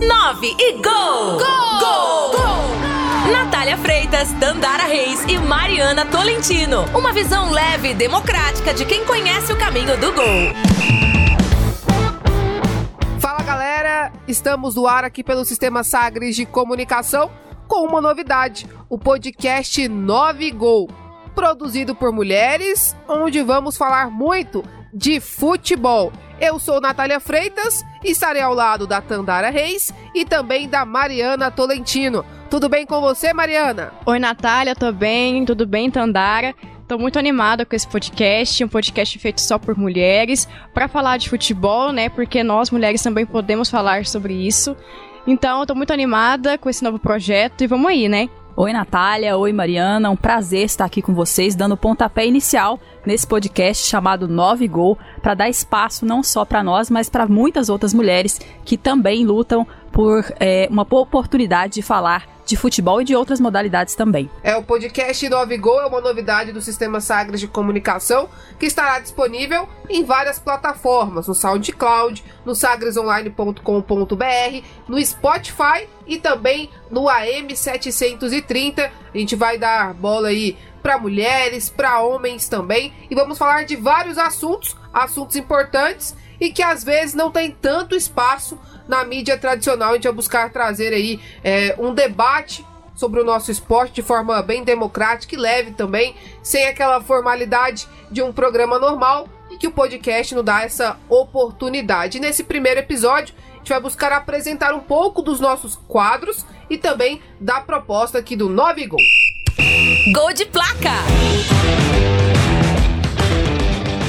9 e gol! Gol! Gol! gol! Natália Freitas, Dandara Reis e Mariana Tolentino. Uma visão leve e democrática de quem conhece o caminho do gol. Fala galera, estamos no ar aqui pelo Sistema Sagres de Comunicação com uma novidade, o podcast 9 Gol, produzido por mulheres, onde vamos falar muito de futebol. Eu sou Natália Freitas e estarei ao lado da Tandara Reis e também da Mariana Tolentino. Tudo bem com você, Mariana? Oi, Natália, tô bem, tudo bem, Tandara? Tô muito animada com esse podcast, um podcast feito só por mulheres, para falar de futebol, né? Porque nós mulheres também podemos falar sobre isso. Então, tô muito animada com esse novo projeto e vamos aí, né? Oi, Natália. Oi, Mariana. Um prazer estar aqui com vocês, dando o pontapé inicial nesse podcast chamado 9 Gol, para dar espaço não só para nós, mas para muitas outras mulheres que também lutam por é, uma boa oportunidade de falar de futebol e de outras modalidades também. É, o podcast 9 Gol é uma novidade do Sistema Sagres de Comunicação que estará disponível em várias plataformas, no SoundCloud, no sagresonline.com.br, no Spotify e também no AM730. A gente vai dar bola aí para mulheres, para homens também, e vamos falar de vários assuntos, assuntos importantes e que às vezes não tem tanto espaço na mídia tradicional. A gente vai buscar trazer aí é, um debate sobre o nosso esporte de forma bem democrática e leve também, sem aquela formalidade de um programa normal e que o podcast nos dá essa oportunidade. E nesse primeiro episódio, a gente vai buscar apresentar um pouco dos nossos quadros e também da proposta aqui do 9 Gol. Gol de placa!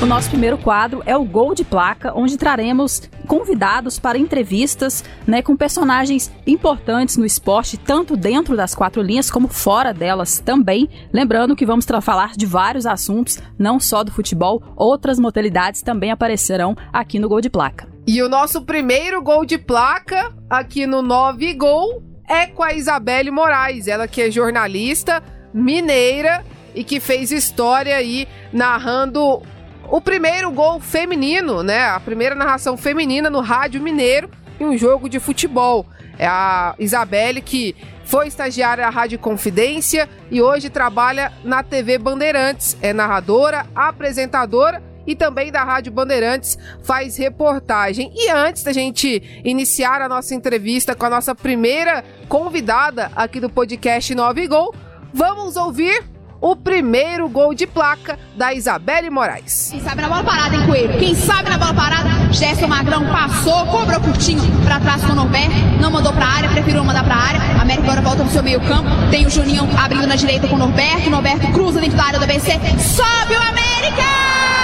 O nosso primeiro quadro é o Gol de Placa, onde traremos convidados para entrevistas né, com personagens importantes no esporte, tanto dentro das quatro linhas como fora delas também. Lembrando que vamos falar de vários assuntos, não só do futebol, outras modalidades também aparecerão aqui no Gol de Placa. E o nosso primeiro gol de placa aqui no 9 Gol é com a Isabelle Moraes, ela que é jornalista mineira e que fez história aí narrando o primeiro gol feminino, né? A primeira narração feminina no rádio mineiro em um jogo de futebol. É a Isabelle que foi estagiária da Rádio Confidência e hoje trabalha na TV Bandeirantes. É narradora, apresentadora e também da Rádio Bandeirantes faz reportagem. E antes da gente iniciar a nossa entrevista com a nossa primeira convidada aqui do podcast 9 Gol, vamos ouvir o primeiro gol de placa da Isabelle Moraes. Quem sabe na bola parada, hein, Coelho? Quem sabe na bola parada, Gerson Magrão passou, cobrou curtinho pra trás com o Norberto, não mandou pra área, preferiu mandar pra área. América agora volta no seu meio campo, tem o Juninho abrindo na direita com o Norberto, Norberto cruza dentro da área do ABC, sobe o América!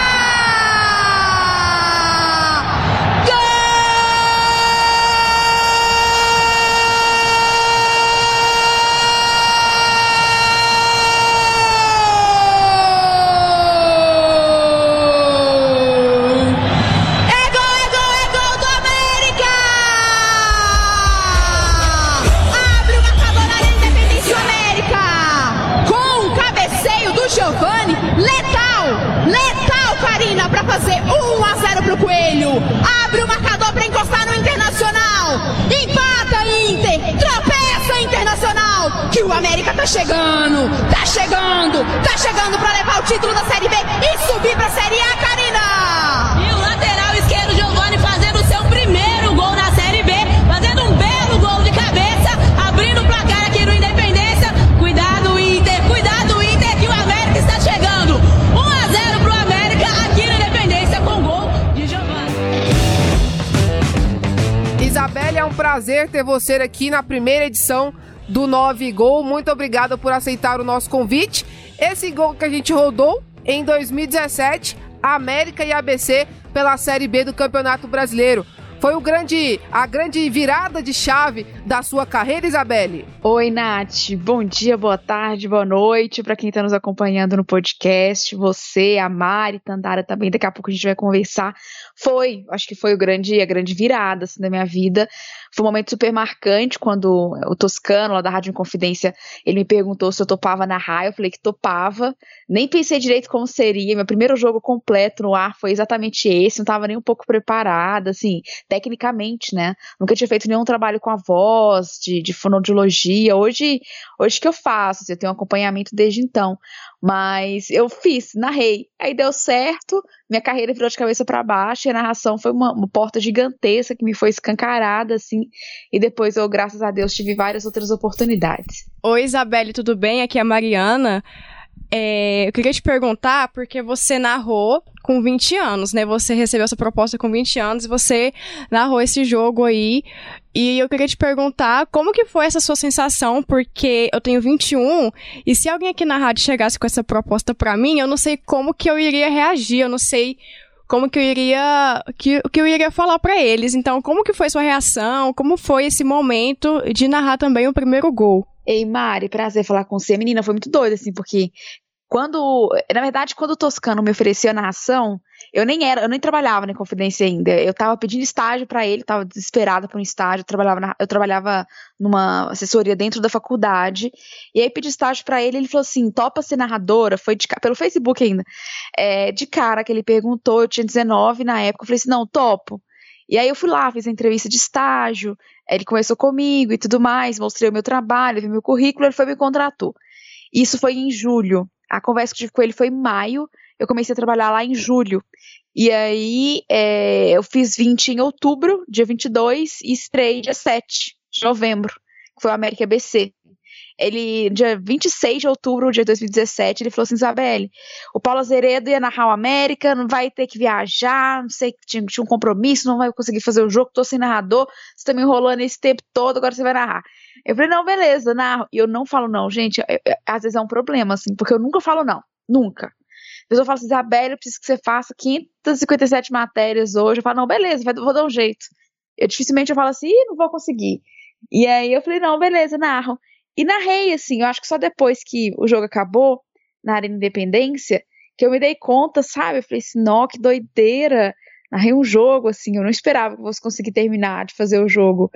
América tá chegando, tá chegando, tá chegando para levar o título da Série B e subir pra Série A, Karina! E o lateral esquerdo, Giovanni, fazendo o seu primeiro gol na Série B, fazendo um belo gol de cabeça, abrindo o placar aqui no Independência. Cuidado, Inter, cuidado, Inter, que o América está chegando. 1 a 0 pro América aqui no Independência com gol de Giovanni. Isabelle, é um prazer ter você aqui na primeira edição do 9 Gol. Muito obrigada por aceitar o nosso convite. Esse gol que a gente rodou em 2017, América e ABC pela Série B do Campeonato Brasileiro. Foi o grande, a grande virada de chave da sua carreira, Isabelle. Oi, Nath. Bom dia, boa tarde, boa noite para quem está nos acompanhando no podcast. Você, a Mari, Tandara também. Daqui a pouco a gente vai conversar Foi, acho que foi o grande, a grande virada assim, da minha vida. Foi um momento super marcante quando o Toscano, lá da Rádio Inconfidência, ele me perguntou se eu topava narrar. Eu falei que topava. Nem pensei direito como seria. Meu primeiro jogo completo no ar foi exatamente esse. Não estava nem um pouco preparada, assim, tecnicamente, né? Nunca tinha feito nenhum trabalho com a voz, de, de fonoaudiologia. Hoje, hoje que eu faço, assim, eu tenho acompanhamento desde então. Mas eu fiz, narrei. Aí deu certo, minha carreira virou de cabeça para baixo e a narração foi uma, uma, porta gigantesca que me foi escancarada, assim. E depois eu, graças a Deus, tive várias outras oportunidades. Oi, Isabelle, tudo bem? Aqui é a Mariana. É, eu queria te perguntar, porque você narrou com 20 anos, né? Você recebeu essa proposta com 20 anos e você narrou esse jogo aí. E eu queria te perguntar como que foi essa sua sensação, porque eu tenho 21 e se alguém aqui na rádio chegasse com essa proposta para mim, eu não sei como que eu iria reagir, eu não sei como que eu iria que, que eu iria falar para eles. Então, como que foi sua reação? Como foi esse momento de narrar também o primeiro gol? Ei, Mari, prazer falar com você. Menina, foi muito doido, assim, porque quando, na verdade, quando o Toscano me ofereceu a narração, eu nem era, eu nem trabalhava na Confidência ainda. Eu tava pedindo estágio para ele, tava desesperada por um estágio. Eu trabalhava, na, eu trabalhava numa assessoria dentro da faculdade. E aí pedi estágio para ele, ele falou assim: "Topa ser narradora?" Foi de, pelo Facebook ainda. É, de cara que ele perguntou, eu tinha 19 na época, eu falei assim: "Não, topo". E aí eu fui lá, fiz a entrevista de estágio, ele conversou comigo e tudo mais, mostrei o meu trabalho, vi meu currículo, ele foi me contratou. Isso foi em julho. A conversa que tive com ele foi em maio, eu comecei a trabalhar lá em julho. E aí é, eu fiz 20 em outubro, dia 22, e estrei dia 7 de novembro, que foi o América BC. Ele, dia 26 de outubro de 2017, ele falou assim: Isabelle, o Paulo Azeredo ia narrar o América, não vai ter que viajar, não sei, tinha, tinha um compromisso, não vai conseguir fazer o jogo, tô sem narrador, você tá me enrolando esse tempo todo, agora você vai narrar. Eu falei, não, beleza, narro. E eu não falo não, gente, eu, eu, às vezes é um problema, assim, porque eu nunca falo não, nunca. A pessoa fala assim, Isabelle, eu preciso que você faça 557 matérias hoje. Eu falo, não, beleza, vou dar um jeito. Eu dificilmente eu falo assim, não vou conseguir. E aí eu falei, não, beleza, narro. E narrei, assim, eu acho que só depois que o jogo acabou, na Arena Independência, que eu me dei conta, sabe? Eu falei assim, nó, que doideira. Narrei um jogo, assim, eu não esperava que fosse conseguir terminar de fazer o jogo.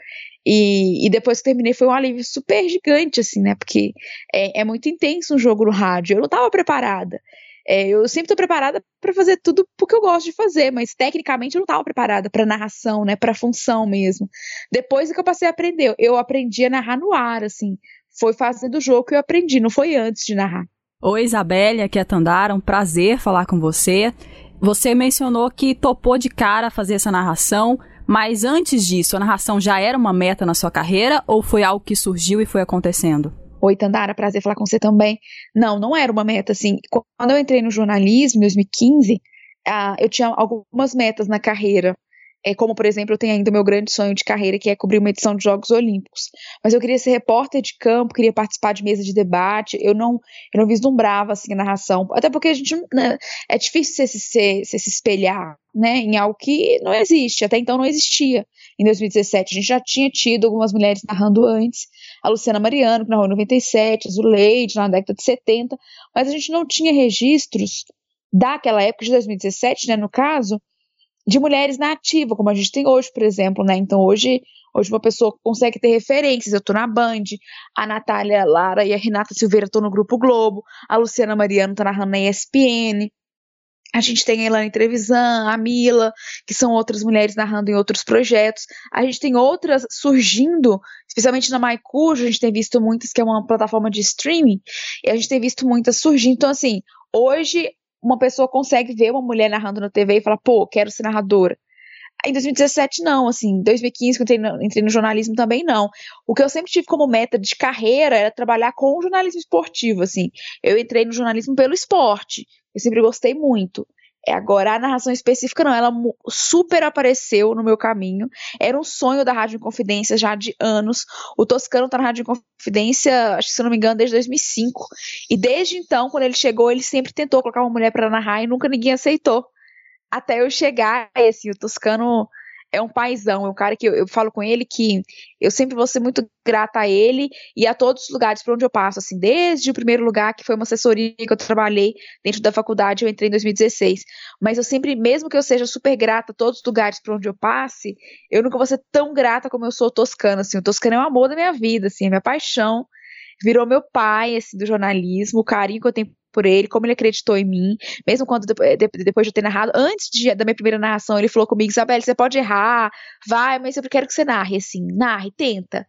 E, e depois que terminei foi um alívio super gigante, assim, né? Porque é, é muito intenso um jogo no rádio. Eu não estava preparada. É, eu sempre estou preparada para fazer tudo porque eu gosto de fazer, mas tecnicamente eu não estava preparada para narração, né, para função mesmo. Depois é que eu passei a aprender, eu aprendi a narrar no ar, assim, foi fazendo o jogo que eu aprendi, não foi antes de narrar. Oi, Isabelle, aqui é a Tandara, um prazer falar com você. Você mencionou que topou de cara fazer essa narração, mas antes disso, a narração já era uma meta na sua carreira ou foi algo que surgiu e foi acontecendo? Oi, Tandara, prazer falar com você também. Não, não era uma meta assim. Quando eu entrei no jornalismo em 2015, uh, ah, eu tinha algumas metas na carreira. É, como, por exemplo, eu tenho ainda o meu grande sonho de carreira, que é cobrir uma edição de Jogos Olímpicos. Mas eu queria ser repórter de campo, queria participar de mesa de debate. Eu não, eu não vislumbrava assim, a narração. Até porque a gente. Né, é difícil você se, se, se espelhar né, em algo que não existe. Até então não existia. Em 2017, a gente já tinha tido algumas mulheres narrando antes. A Luciana Mariano, que narrou em 97, a Zuleide, na década de 70. Mas a gente não tinha registros daquela época de 2017, né, no caso, de mulheres na ativa, como a gente tem hoje, por exemplo, né? Então hoje, hoje uma pessoa consegue ter referências. Eu estou na Band, a Natália Lara e a Renata Silveira estão no Grupo Globo, a Luciana Mariano está narrando na ESPN. A gente tem a Elane Trevisan, a Mila, que são outras mulheres narrando em outros projetos. A gente tem outras surgindo, especialmente na MyCujo, a gente tem visto muitas, que é uma plataforma de streaming, e a gente tem visto muitas surgindo. Então, assim, hoje uma pessoa consegue ver uma mulher narrando na TV e falar, pô, quero ser narradora. Em 2017, não, assim, em 2015, quando entrei no, entrei no jornalismo também não. O que eu sempre tive como meta de carreira era trabalhar com o jornalismo esportivo, assim. Eu entrei no jornalismo pelo esporte, eu sempre gostei muito. É, agora, a narração específica não, ela super apareceu no meu caminho. Era um sonho da Rádio Confidência já de anos. O Toscano tá na Rádio Confidência, acho que se não me engano, desde 2005. E desde então, quando ele chegou, ele sempre tentou colocar uma mulher para narrar e nunca ninguém aceitou. Até eu chegar, e assim, o Toscano é um paizão, é um cara que eu, eu, falo com ele que eu sempre vou ser muito grata a ele e a todos os lugares por onde eu passo, assim, desde o primeiro lugar, que foi uma assessoria que eu trabalhei dentro da faculdade, eu entrei em 2016. Mas eu sempre, mesmo que eu seja super grata a todos os lugares por onde eu passe, eu nunca vou ser tão grata como eu sou toscana, assim. O toscano é o amor da minha vida, assim, é minha paixão virou meu pai, assim, do jornalismo, o carinho que eu tenho por ele, como ele acreditou em mim, mesmo quando depois de eu ter narrado, antes de, da minha primeira narração, ele falou comigo, Isabel, você pode errar, vai, mas eu quero que você narre, assim, narre, tenta.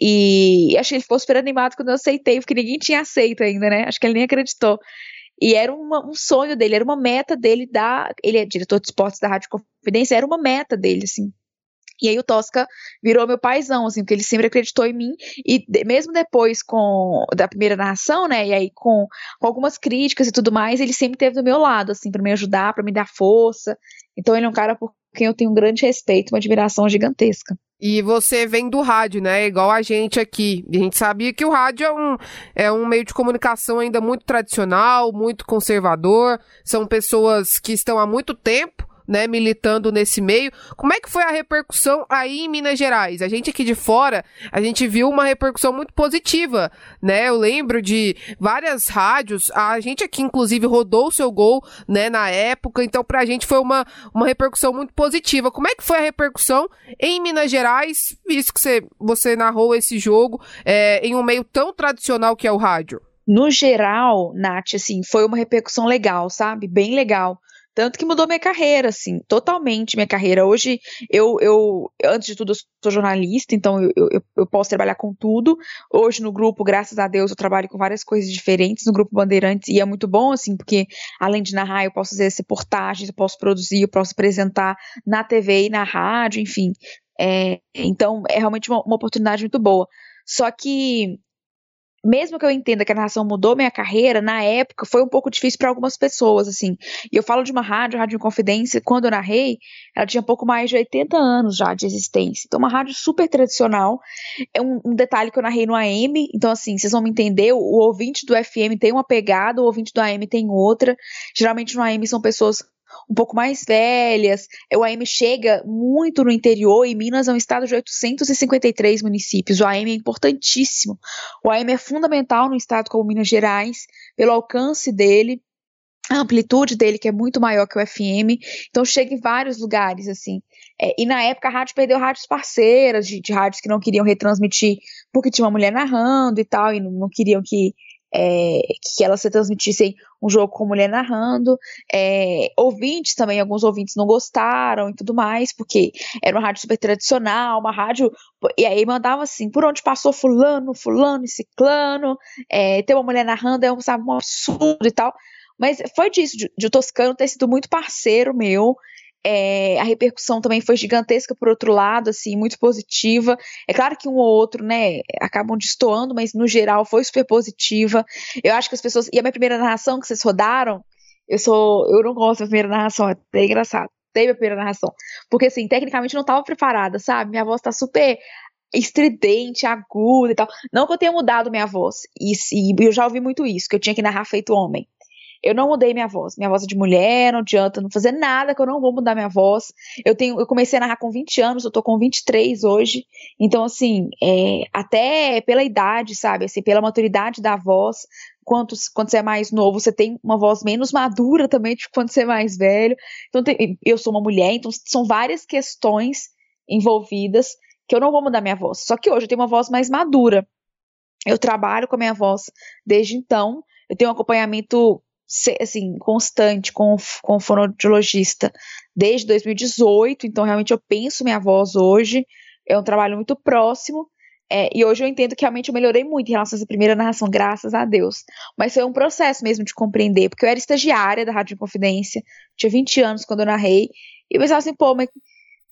E acho que ele ficou super animado quando eu aceitei, porque ninguém tinha aceito ainda, né? Acho que ele nem acreditou. E era uma, um sonho dele, era uma meta dele da. Ele é diretor de esportes da Rádio Confidência, era uma meta dele, assim, e aí o Tosca virou meu paizão, assim, porque ele sempre acreditou em mim. E de, mesmo depois com da primeira narração, né? E aí com, com, algumas críticas e tudo mais, ele sempre esteve do meu lado, assim, para me ajudar, para me dar força. Então ele é um cara por quem eu tenho um grande respeito, uma admiração gigantesca. E você vem do rádio, né? Igual a gente aqui. A gente sabia que o rádio é um, é um meio de comunicação ainda muito tradicional, muito conservador. São pessoas que estão há muito tempo né, militando nesse meio. Como é que foi a repercussão aí em Minas Gerais? A gente aqui de fora, a gente viu uma repercussão muito positiva, né? Eu lembro de várias rádios, a gente aqui inclusive rodou o seu gol, né, na época, então pra gente foi uma, uma repercussão muito positiva. Como é que foi a repercussão em Minas Gerais, visto que você, você narrou esse jogo é, em um meio tão tradicional que é o rádio? No geral, Nath, assim, foi uma repercussão legal, sabe? Bem legal. Tanto que mudou minha carreira, assim, totalmente minha carreira. Hoje, eu, eu antes de tudo, eu sou jornalista, então eu, eu, eu, posso trabalhar com tudo. Hoje, no grupo, graças a Deus, eu trabalho com várias coisas diferentes no grupo Bandeirantes, e é muito bom, assim, porque além de narrar, eu posso fazer reportagens, eu posso produzir, eu posso apresentar na TV e na rádio, enfim. É, então, é realmente uma, uma oportunidade muito boa. Só que mesmo que eu entenda que a narração mudou minha carreira, na época foi um pouco difícil para algumas pessoas, assim. E eu falo de uma rádio, Rádio Confidência, quando eu narrei, ela tinha pouco mais de 80 anos já de existência. Então, uma rádio super tradicional. É um, um detalhe que eu narrei no AM, então, assim, vocês vão me entender, o, o ouvinte do FM tem uma pegada, o ouvinte do AM tem outra. Geralmente no AM são pessoas um pouco mais velhas. O AM chega muito no interior e Minas é um estado de 853 municípios. O AM é importantíssimo. O AM é fundamental no estado como Minas Gerais, pelo alcance dele, a amplitude dele, que é muito maior que o FM, então chega em vários lugares, assim. É, e na época a rádio perdeu rádios parceiras, de, de, rádios que não queriam retransmitir porque tinha uma mulher narrando e tal, e não, não queriam que é, que elas se transmitissem um jogo com mulher narrando. É, ouvintes também, alguns ouvintes não gostaram e tudo mais, porque era uma rádio super tradicional, uma rádio. E aí mandava assim, por onde passou fulano, fulano e ciclano, é, ter uma mulher narrando é um, sabe, um absurdo e tal. Mas foi disso, de, de o Toscano ter sido muito parceiro meu, é, a repercussão também foi gigantesca por outro lado, assim, muito positiva. É claro que um ou outro, né, acabam destoando, mas no geral foi super positiva. Eu acho que as pessoas. E a minha primeira narração que vocês rodaram, eu sou. Eu não gosto da primeira narração, é até engraçado. Teve a primeira narração. Porque, assim, tecnicamente eu não estava preparada, sabe? Minha voz tá super estridente, aguda e tal. Não que eu tenha mudado minha voz. E, e eu já ouvi muito isso, que eu tinha que narrar feito homem. Eu não mudei minha voz. Minha voz é de mulher, não adianta não fazer nada que eu não vou mudar minha voz. Eu tenho, eu comecei a narrar com 20 anos, eu tô com 23 hoje. Então, assim, é, até pela idade, sabe? Assim, pela maturidade da voz, quanto, quando você é mais novo, você tem uma voz menos madura também de quando você é mais velho. Então, tem, eu sou uma mulher, então são várias questões envolvidas que eu não vou mudar minha voz. Só que hoje eu tenho uma voz mais madura. Eu trabalho com a minha voz desde então. Eu tenho um acompanhamento assim, constante com, com o fonoaudiologista desde 2018, então realmente eu penso minha voz hoje, é um trabalho muito próximo, é, e hoje eu entendo que realmente eu melhorei muito em relação a essa primeira narração, graças a Deus. Mas foi um processo mesmo de compreender, porque eu era estagiária da Rádio Confidência, tinha 20 anos quando eu narrei, e eu pensava assim, pô, mas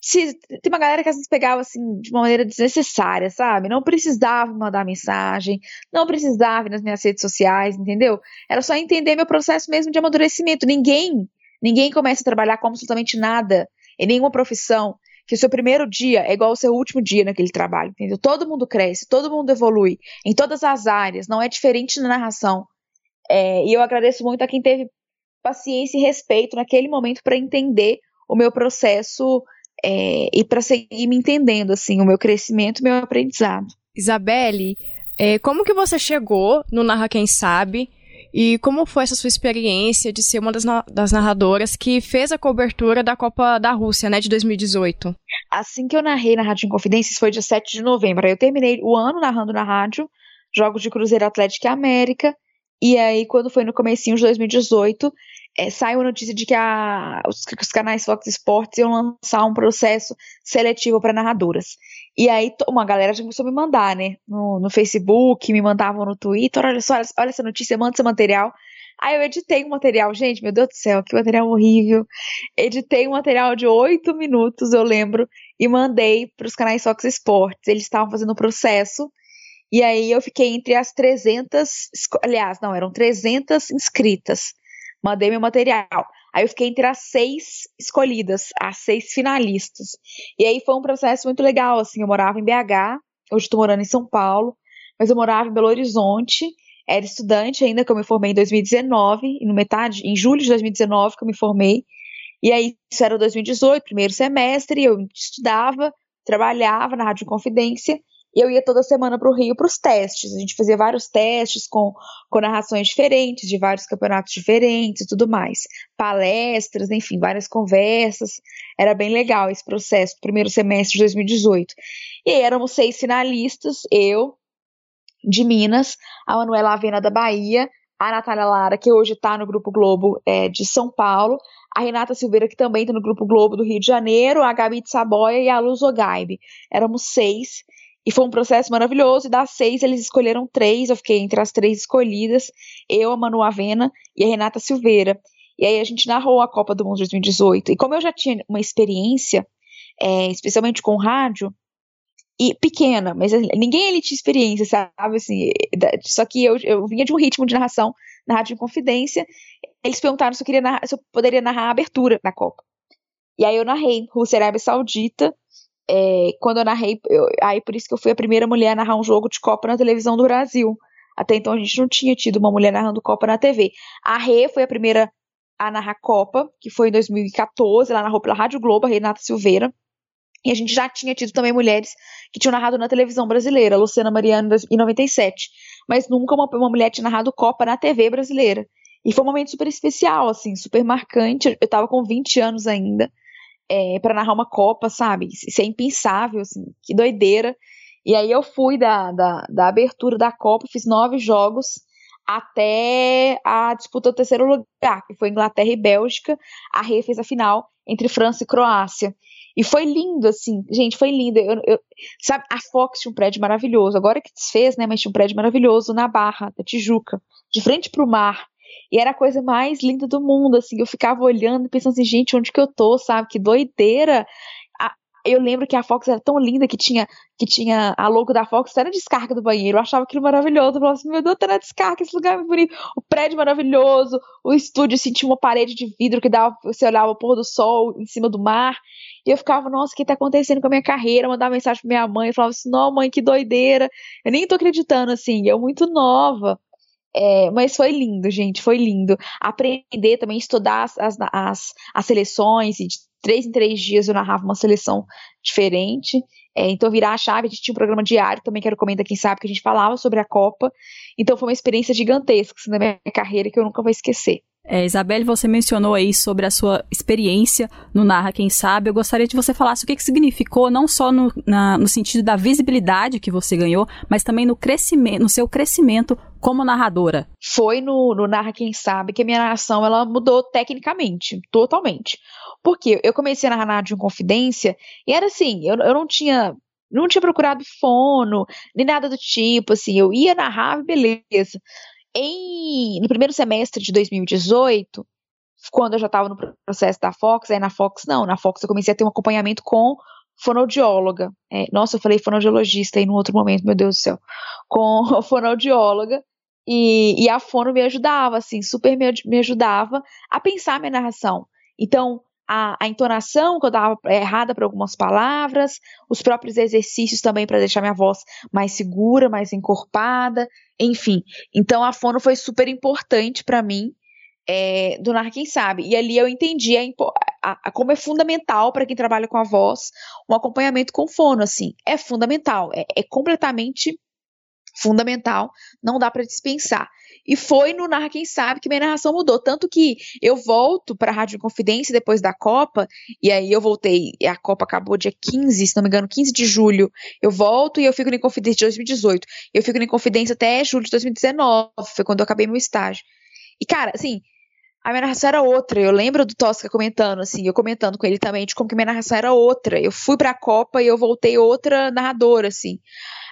se, tem uma galera que às vezes pegava assim de uma maneira desnecessária, sabe? Não precisava mandar mensagem, não precisava ir nas minhas redes sociais, entendeu? Era só entender meu processo mesmo de amadurecimento. Ninguém, ninguém começa a trabalhar com absolutamente nada em nenhuma profissão que o seu primeiro dia é igual ao seu último dia naquele trabalho, entendeu? Todo mundo cresce, todo mundo evolui em todas as áreas, não é diferente na narração. É, e eu agradeço muito a quem teve paciência e respeito naquele momento para entender o meu processo é, e para seguir me entendendo, assim, o meu crescimento, o meu aprendizado. Isabelle, é, como que você chegou no Narra Quem Sabe? E como foi essa sua experiência de ser uma das, das, narradoras que fez a cobertura da Copa da Rússia, né, de 2018? Assim que eu narrei na Rádio Inconfidências foi dia 7 de novembro. Aí eu terminei o ano narrando na rádio, jogos de Cruzeiro Atlético e América. E aí, quando foi no comecinho de 2018, é, saiu a notícia de que a, os, os, canais Fox Sports iam lançar um processo seletivo para narradoras. E aí uma galera já começou a me mandar, né? No, no Facebook, me mandavam no Twitter, olha só, olha, olha essa notícia, manda esse material. Aí eu editei um material, gente, meu Deus do céu, que material horrível. Editei um material de oito minutos, eu lembro, e mandei para os canais Fox Sports. Eles estavam fazendo o processo. E aí eu fiquei entre as 300, aliás, não, eram 300 inscritas mandei meu material. Aí eu fiquei entre as seis escolhidas, as seis finalistas. E aí foi um processo muito legal, assim, eu morava em BH, hoje estou morando em São Paulo, mas eu morava em Belo Horizonte, era estudante ainda, que eu me formei em 2019, e no metade, em julho de 2019 que eu me formei, e aí isso era 2018, primeiro semestre, eu estudava, trabalhava na Rádio Confidência, e eu ia toda semana para o Rio para os testes. A gente fazia vários testes com, com narrações diferentes, de vários campeonatos diferentes e tudo mais. Palestras, enfim, várias conversas. Era bem legal esse processo, primeiro semestre de 2018. E éramos seis finalistas, eu, de Minas, a Manuela Avena da Bahia, a Natália Lara, que hoje está no Grupo Globo é, de São Paulo, a Renata Silveira, que também está no Grupo Globo do Rio de Janeiro, a Gabi de Saboia e a Luz Ogaibe. Éramos seis e foi um processo maravilhoso. E das seis, eles escolheram três. Eu fiquei entre as três escolhidas: eu, a Manu Avena e a Renata Silveira. E aí a gente narrou a Copa do Mundo de 2018. E como eu já tinha uma experiência, é, especialmente com rádio, e pequena, mas ninguém ali tinha experiência, sabe? Assim, só que eu, eu vinha de um ritmo de narração na Rádio em Confidência. Eles perguntaram se eu, queria narrar, se eu poderia narrar a abertura da Copa. E aí eu narrei Rússia Arábia Saudita é, quando eu narrei, eu, aí por isso que eu fui a primeira mulher a narrar um jogo de Copa na televisão do Brasil. Até então a gente não tinha tido uma mulher narrando Copa na TV. A Rê foi a primeira a narrar Copa, que foi em 2014, ela narrou pela Rádio Globo, a Renata Silveira. E a gente já tinha tido também mulheres que tinham narrado na televisão brasileira, Luciana Mariano em 97. Mas nunca uma, uma mulher tinha narrado Copa na TV brasileira. E foi um momento super especial, assim, super marcante. Eu tava com 20 anos ainda é, para narrar uma Copa, sabe? Isso é impensável, assim, que doideira. E aí eu fui da, da, da abertura da Copa, fiz nove jogos até a disputa do terceiro lugar, que foi Inglaterra e Bélgica. A Rê fez a final entre França e Croácia. E foi lindo, assim, gente, foi lindo. Eu, eu, sabe, a Fox tinha um prédio maravilhoso, agora que desfez, né, mas tinha um prédio maravilhoso na Barra, da Tijuca, de frente para o mar. E era a coisa mais linda do mundo, assim. Eu ficava olhando, pensando assim, gente, onde que eu tô, sabe? Que doideira. eu lembro que a Fox era tão linda que tinha, que tinha a logo da Fox, era descarga do banheiro. Eu achava aquilo maravilhoso. Eu falava assim, meu Deus, tá na descarga, esse lugar é muito bonito. O prédio maravilhoso, o estúdio, assim, tinha uma parede de vidro que dava, você olhava o pôr do sol em cima do mar. E eu ficava, nossa, o que tá acontecendo com a minha carreira? Mandava mensagem pra minha mãe, eu falava assim, não, mãe, que doideira. Eu nem tô acreditando, assim, eu muito nova. É, mas foi lindo, gente, foi lindo. Aprender também, estudar as, as, as, as seleções, e de três em três dias eu narrava uma seleção diferente. É, então, virar a chave, a gente tinha um programa diário também, que era Quem Sabe, que a gente falava sobre a Copa. Então, foi uma experiência gigantesca assim, na minha carreira que eu nunca vou esquecer. É, Isabelle, você mencionou aí sobre a sua experiência no Narra Quem Sabe. Eu gostaria de você falasse o que, que significou, não só no, na, no sentido da visibilidade que você ganhou, mas também no crescimento, no seu crescimento como narradora. Foi no, no Narra Quem Sabe que a minha narração ela mudou tecnicamente, totalmente. Porque eu comecei a narrar de Confidência e era assim, eu, eu não tinha não tinha procurado fono, nem nada do tipo, assim, eu ia narrar, beleza em, no primeiro semestre de 2018, quando eu já estava no processo da Fox, aí na Fox não, na Fox eu comecei a ter um acompanhamento com fonoaudióloga. É, nossa, eu falei fonoaudiologista aí no outro momento, meu Deus do céu. Com fonoaudióloga. E, e a fono me ajudava, assim, super me, me ajudava a pensar minha narração. Então, a, a entonação, que eu dava errada para algumas palavras, os próprios exercícios também para deixar minha voz mais segura, mais encorpada, enfim. Então a fono foi super importante para mim. é, do Narra Quem Sabe. E ali eu entendi a, a, a como é fundamental para quem trabalha com a voz um acompanhamento com fono, assim. É fundamental, é, é completamente fundamental, não dá para dispensar. E foi no Narra Quem Sabe que minha narração mudou. Tanto que eu volto para a Rádio Confidência depois da Copa, e aí eu voltei, a Copa acabou dia 15, se não me engano, 15 de julho. Eu volto e eu fico em Confidência de 2018. Eu fico em Confidência até julho de 2019, foi quando eu acabei meu estágio. E, cara, assim, a minha narração era outra. Eu lembro do Tosca comentando, assim, eu comentando com ele também de como que minha narração era outra. Eu fui pra Copa e eu voltei outra narradora, assim.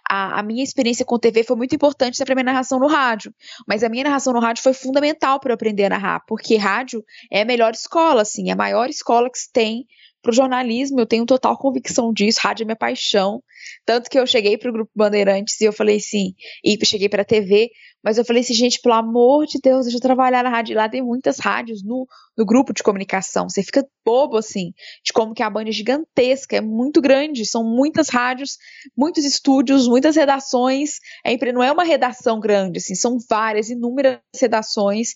A, a, minha experiência com TV foi muito importante para minha narração no rádio. Mas a minha narração no rádio foi fundamental para eu aprender a narrar, porque rádio é a melhor escola, assim, é a maior escola que se tem para o jornalismo. Eu tenho total convicção disso. Rádio é minha paixão. Tanto que eu cheguei para o Grupo Bandeirantes e eu falei assim, e cheguei para a TV, mas eu falei assim, gente, pelo amor de Deus, deixa eu trabalhar na rádio. Lá tem muitas rádios no, no grupo de comunicação. Você fica bobo, assim, de como que a banda é gigantesca, é muito grande. São muitas rádios, muitos estúdios, muitas redações. É, não é uma redação grande, assim, são várias, inúmeras redações.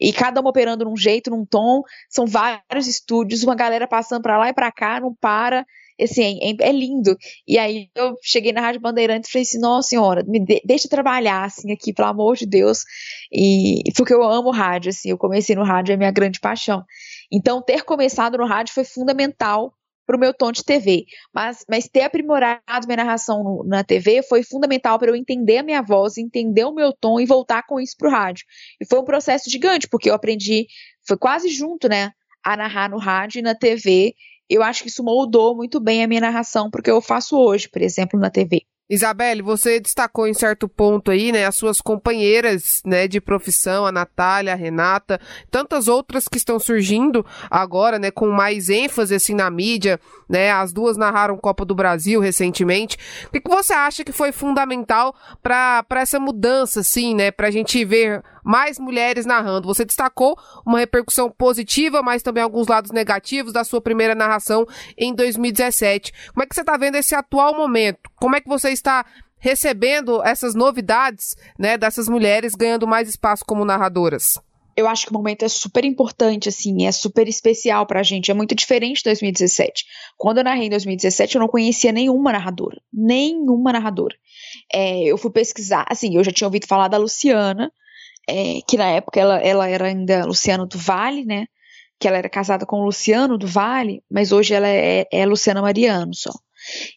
E cada uma operando num jeito, num tom. São vários estúdios, uma galera passando para lá e para cá, não para assim, é, é, lindo. E aí eu cheguei na Rádio Bandeirantes e falei assim, nossa senhora, me de, deixa trabalhar, assim, aqui, pelo amor de Deus. E porque eu amo rádio, assim, eu comecei no rádio, é minha grande paixão. Então, ter começado no rádio foi fundamental para o meu tom de TV. Mas, mas ter aprimorado minha narração no, na TV foi fundamental para eu entender a minha voz, entender o meu tom e voltar com isso para o rádio. E foi um processo gigante, porque eu aprendi, foi quase junto, né? A narrar no rádio e na TV eu acho que isso moldou muito bem a minha narração porque eu faço hoje, por exemplo, na TV. Isabelle, você destacou em certo ponto aí, né, as suas companheiras, né, de profissão, a Natália, a Renata, tantas outras que estão surgindo agora, né, com mais ênfase assim na mídia, né, as duas narraram Copa do Brasil recentemente. O que, que você acha que foi fundamental para essa mudança, assim, né, para a gente ver mais mulheres narrando? Você destacou uma repercussão positiva, mas também alguns lados negativos da sua primeira narração em 2017. Como é que você está vendo esse atual momento? Como é que você está recebendo essas novidades, né, dessas mulheres ganhando mais espaço como narradoras? eu acho que o momento é super importante, assim, é super especial pra gente, é muito diferente de 2017. Quando eu narrei em 2017, eu não conhecia nenhuma narradora, nenhuma narradora. É, eu fui pesquisar, assim, eu já tinha ouvido falar da Luciana, é, que na época ela, ela era ainda Luciano do Vale, né, que ela era casada com o Luciano do Vale, mas hoje ela é, é Luciana Mariano só.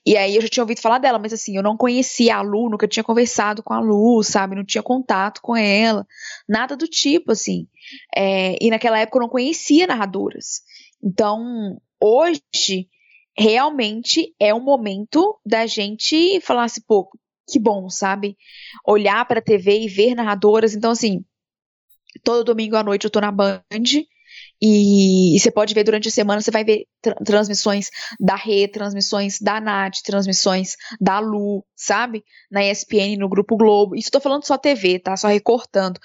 E aí eu já tinha ouvido falar dela, mas assim, eu não conhecia a Lu, nunca tinha conversado com a Lu, sabe? Não tinha contato com ela, nada do tipo, assim. É, e naquela época eu não conhecia narradoras. Então, hoje, realmente é um momento da gente falar assim, pô, que bom, sabe? Olhar pra TV e ver narradoras. Então, assim, todo domingo à noite eu tô na Band e, você pode ver durante a semana, você vai ver tra transmissões da Rê, transmissões da Nath, transmissões da Lu, sabe? Na ESPN, no Grupo Globo. Isso tô falando só TV, tá? Só recortando.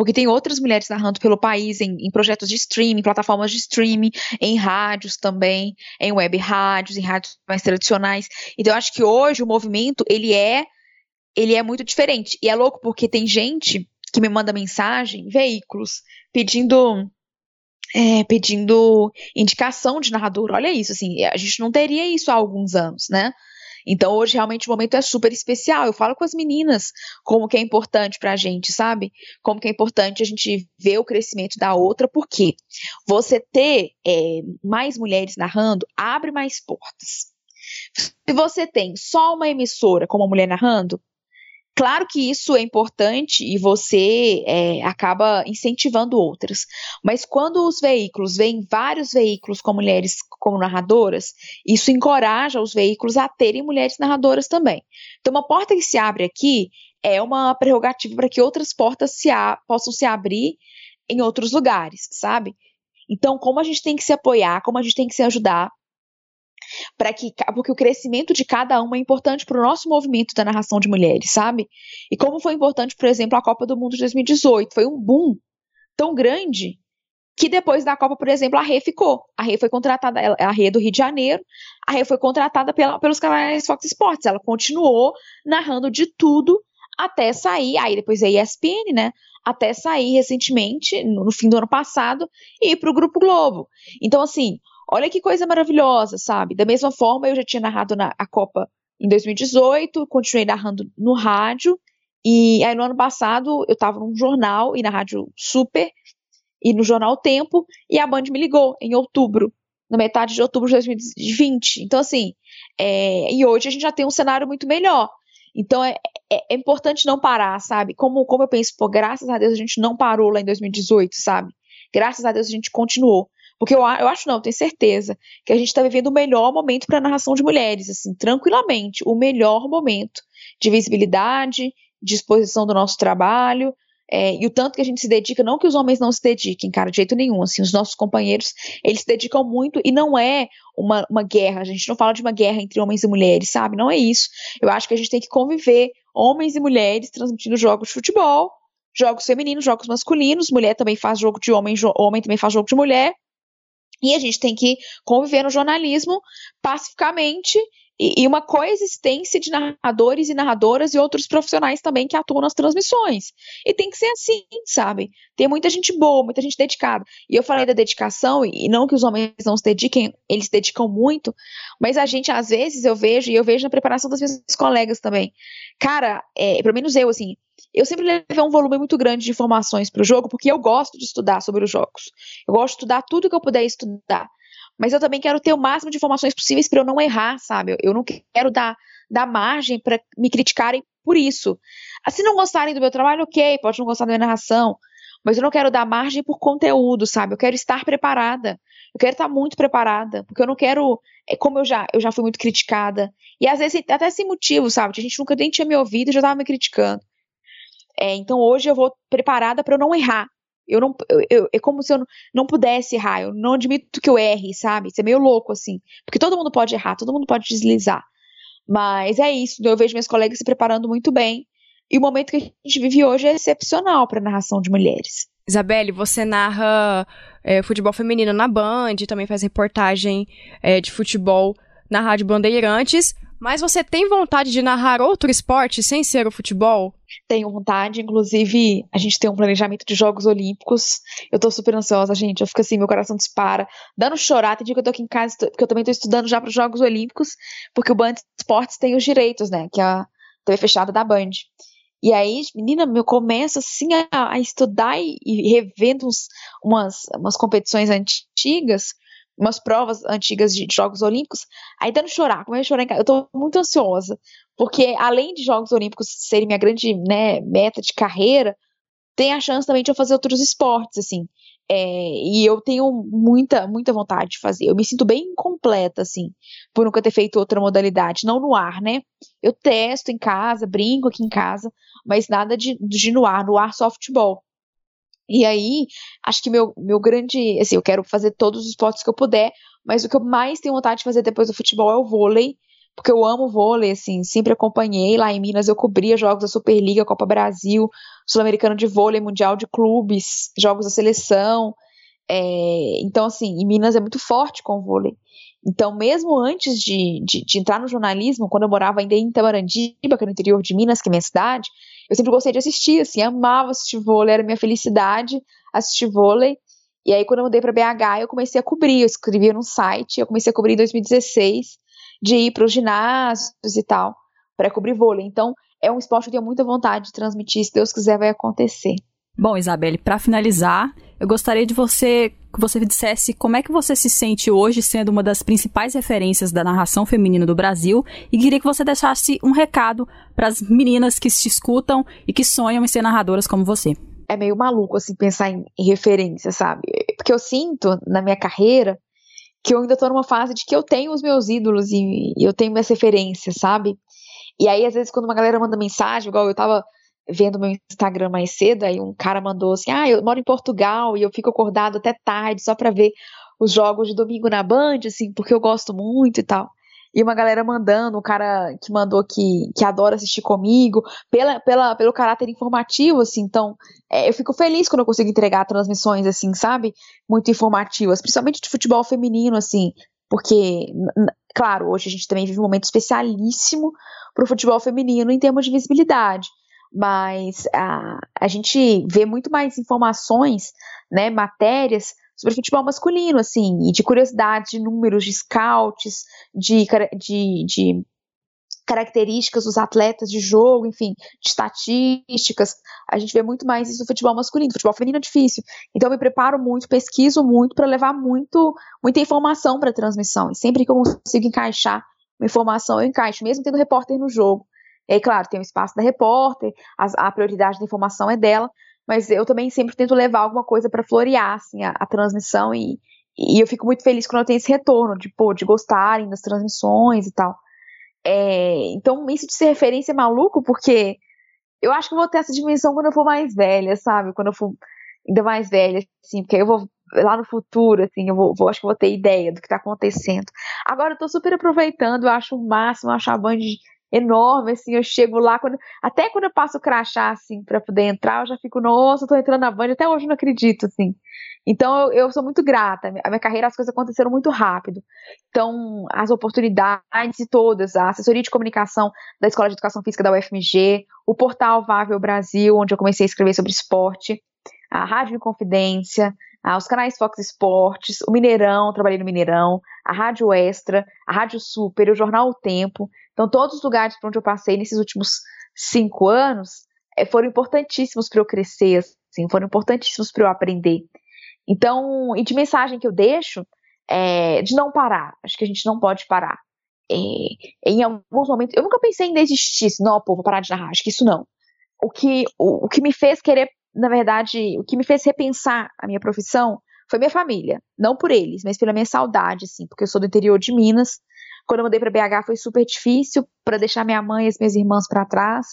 Porque tem outras mulheres narrando pelo país em, em projetos de streaming, plataformas de streaming, em rádios também, em web rádios, em rádios mais tradicionais. Então eu acho que hoje o movimento, ele é ele é muito diferente. E é louco porque tem gente que me manda mensagem, veículos, pedindo é, pedindo indicação de narrador. Olha isso, assim, a gente não teria isso há alguns anos, né? Então hoje realmente o momento é super especial. Eu falo com as meninas como que é importante pra gente, sabe? Como que é importante a gente ver o crescimento da outra, porque você ter é, mais mulheres narrando abre mais portas. Se você tem só uma emissora com uma mulher narrando, Claro que isso é importante e você é, acaba incentivando outras, mas quando os veículos veem vários veículos com mulheres como narradoras, isso encoraja os veículos a terem mulheres narradoras também. Então, uma porta que se abre aqui é uma prerrogativa para que outras portas se possam se abrir em outros lugares, sabe? Então, como a gente tem que se apoiar, como a gente tem que se ajudar, para que porque o crescimento de cada uma é importante para o nosso movimento da narração de mulheres, sabe? E como foi importante, por exemplo, a Copa do Mundo de 2018, foi um boom tão grande que depois da Copa, por exemplo, a Rê ficou. A Rê foi contratada, a Rê é do Rio de Janeiro, a Rê foi contratada pela, pelos canais Fox Sports. Ela continuou narrando de tudo até sair, aí depois a ESPN, né? Até sair recentemente, no, no fim do ano passado, e ir para o Grupo Globo. Então, assim, olha que coisa maravilhosa, sabe? Da mesma forma, eu já tinha narrado na, a Copa em 2018, continuei narrando no rádio, e aí no ano passado eu estava num jornal e na rádio Super, e no jornal Tempo, e a Band me ligou em outubro, na metade de outubro de 2020. Então, assim, é, e hoje a gente já tem um cenário muito melhor. Então é, é, é, importante não parar, sabe? Como, como eu penso, pô, graças a Deus a gente não parou lá em 2018, sabe? Graças a Deus a gente continuou. Porque eu, eu acho, não, tenho certeza, que a gente está vivendo o melhor momento para a narração de mulheres, assim, tranquilamente, o melhor momento de visibilidade, de exposição do nosso trabalho, é, e o tanto que a gente se dedica, não que os homens não se dediquem, cara, de jeito nenhum, assim, os nossos companheiros, eles se dedicam muito e não é uma, uma guerra, a gente não fala de uma guerra entre homens e mulheres, sabe? Não é isso. Eu acho que a gente tem que conviver, homens e mulheres, transmitindo jogos de futebol, jogos femininos, jogos masculinos, mulher também faz jogo de homem, homem também faz jogo de mulher, e a gente tem que conviver no jornalismo pacificamente e, uma coexistência de narradores e narradoras e outros profissionais também que atuam nas transmissões. E tem que ser assim, sabe? Tem muita gente boa, muita gente dedicada. E eu falei da dedicação, e não que os homens não se dediquem, eles se dedicam muito, mas a gente, às vezes, eu vejo, e eu vejo na preparação das minhas colegas também. Cara, é, pelo menos eu, assim, eu sempre levei um volume muito grande de informações para o jogo, porque eu gosto de estudar sobre os jogos. Eu gosto de estudar tudo que eu puder estudar mas eu também quero ter o máximo de informações possíveis para eu não errar, sabe? Eu não quero dar, dar margem para me criticarem por isso. Se não gostarem do meu trabalho, ok, pode não gostar da minha narração, mas eu não quero dar margem por conteúdo, sabe? Eu quero estar preparada. Eu quero estar muito preparada, porque eu não quero, é como eu já, eu já fui muito criticada, e às vezes até sem motivo, sabe? A gente nunca nem tinha me ouvido e já estava me criticando. É, então hoje eu vou preparada para eu não errar, eu não, eu, eu, é como se eu não, não pudesse errar. Eu não admito que eu erre, sabe? Isso é meio louco, assim. Porque todo mundo pode errar, todo mundo pode deslizar. Mas é isso. Eu vejo minhas colegas se preparando muito bem. E o momento que a gente vive hoje é excepcional para narração de mulheres. Isabelle, você narra é, futebol feminino na Band, também faz reportagem é, de futebol na Rádio Bandeirantes. Mas você tem vontade de narrar outro esporte sem ser o futebol? Tenho vontade, inclusive a gente tem um planejamento de Jogos Olímpicos. Eu tô super ansiosa, gente. Eu fico assim, meu coração dispara, dando chorar. Tem dia que eu tô aqui em casa, porque eu também tô estudando já para os Jogos Olímpicos, porque o Band Esportes tem os direitos, né? Que é a TV fechada da Band. E aí, menina, eu começo assim a, a estudar e, e revendo uns, umas, umas competições antigas umas provas antigas de Jogos Olímpicos, aí dando chorar, como a chorar em casa. Eu tô muito ansiosa, porque além de Jogos Olímpicos serem minha grande né, meta de carreira, tem a chance também de eu fazer outros esportes, assim. É, e eu tenho muita, muita vontade de fazer. Eu me sinto bem incompleta, assim, por nunca ter feito outra modalidade. Não no ar, né? Eu testo em casa, brinco aqui em casa, mas nada de, de no ar, no ar só futebol. E aí, acho que meu, meu grande. Assim, eu quero fazer todos os esportes que eu puder, mas o que eu mais tenho vontade de fazer depois do futebol é o vôlei, porque eu amo vôlei, assim, sempre acompanhei. Lá em Minas eu cobria jogos da Superliga, Copa Brasil, Sul-Americano de Vôlei, Mundial de Clubes, jogos da seleção. É, então, assim, em Minas é muito forte com o vôlei. Então, mesmo antes de, de, de, entrar no jornalismo, quando eu morava ainda em Itabarandiba, que é no interior de Minas, que é minha cidade, eu sempre gostei de assistir, assim, amava assistir vôlei, era minha felicidade assistir vôlei. E aí, quando eu mudei para BH, eu comecei a cobrir, eu escrevia num site, eu comecei a cobrir em 2016, de ir para os ginásios e tal, para cobrir vôlei. Então, é um esporte que eu tenho muita vontade de transmitir, se Deus quiser, vai acontecer. Bom, Isabelle, para finalizar, eu gostaria de você que você dissesse como é que você se sente hoje sendo uma das principais referências da narração feminina do Brasil e queria que você deixasse um recado para as meninas que se escutam e que sonham em ser narradoras como você. É meio maluco assim pensar em, em referência, sabe? Porque eu sinto na minha carreira que eu ainda tô numa fase de que eu tenho os meus ídolos e eu tenho minhas referências, sabe? E aí, às vezes, quando uma galera manda mensagem, igual eu tava vendo meu Instagram mais cedo, aí um cara mandou assim: Ah, eu moro em Portugal e eu fico acordado até tarde só pra ver os jogos de domingo na Band, assim, porque eu gosto muito e tal. E uma galera mandando, um cara que mandou que, que adora assistir comigo, pela, pela, pelo caráter informativo, assim, então é, eu fico feliz quando eu consigo entregar transmissões, assim, sabe? Muito informativas, principalmente de futebol feminino, assim, porque, claro, hoje a gente também vive um momento especialíssimo para o futebol feminino em termos de visibilidade. Mas a, a gente vê muito mais informações, né, matérias sobre futebol masculino, assim, e de curiosidades, de números, de scouts, de, de, de características dos atletas de jogo, enfim, de estatísticas. A gente vê muito mais isso no futebol masculino. Futebol feminino é difícil. Então eu me preparo muito, pesquiso muito para levar muito, muita informação para a transmissão. E sempre que eu consigo encaixar uma informação, eu encaixo, mesmo tendo repórter no jogo. E aí, claro, tem o espaço da repórter, a, a prioridade da informação é dela, mas eu também sempre tento levar alguma coisa para florear assim, a, a transmissão e, e eu fico muito feliz quando eu tenho esse retorno de, pô, de gostarem das transmissões e tal. É, então, isso de ser referência é maluco, porque eu acho que eu vou ter essa dimensão quando eu for mais velha, sabe? Quando eu for ainda mais velha, assim, porque aí eu vou lá no futuro, assim, eu vou, vou, acho que vou ter ideia do que tá acontecendo. Agora eu tô super aproveitando, eu acho o máximo, eu acho a Band enorme, assim, eu chego lá, quando, até quando eu passo o crachá, assim, pra poder entrar, eu já fico, nossa, tô entrando na Band, até hoje eu não acredito, assim. Então, eu, eu sou muito grata, a minha carreira, as coisas aconteceram muito rápido. Então, as oportunidades todas, a assessoria de comunicação da Escola de Educação Física da UFMG, o portal Vável Brasil, onde eu comecei a escrever sobre esporte, a Rádio Inconfidência, ah, os canais Fox Esportes, o Mineirão, trabalhei no Mineirão, a Rádio Extra, a Rádio Super, o Jornal O Tempo. Então, todos os lugares por onde eu passei nesses últimos cinco anos é, foram importantíssimos para eu crescer, assim, foram importantíssimos para eu aprender. Então, e de mensagem que eu deixo é de não parar. Acho que a gente não pode parar. É, em alguns momentos, eu nunca pensei em desistir, não, pô, vou parar de narrar, acho que isso não. O que, o, o que me fez querer na verdade, o que me fez repensar a minha profissão foi minha família. Não por eles, mas pela minha saudade, assim, porque eu sou do interior de Minas. Quando eu mudei para BH foi super difícil para deixar minha mãe e as minhas irmãs para trás.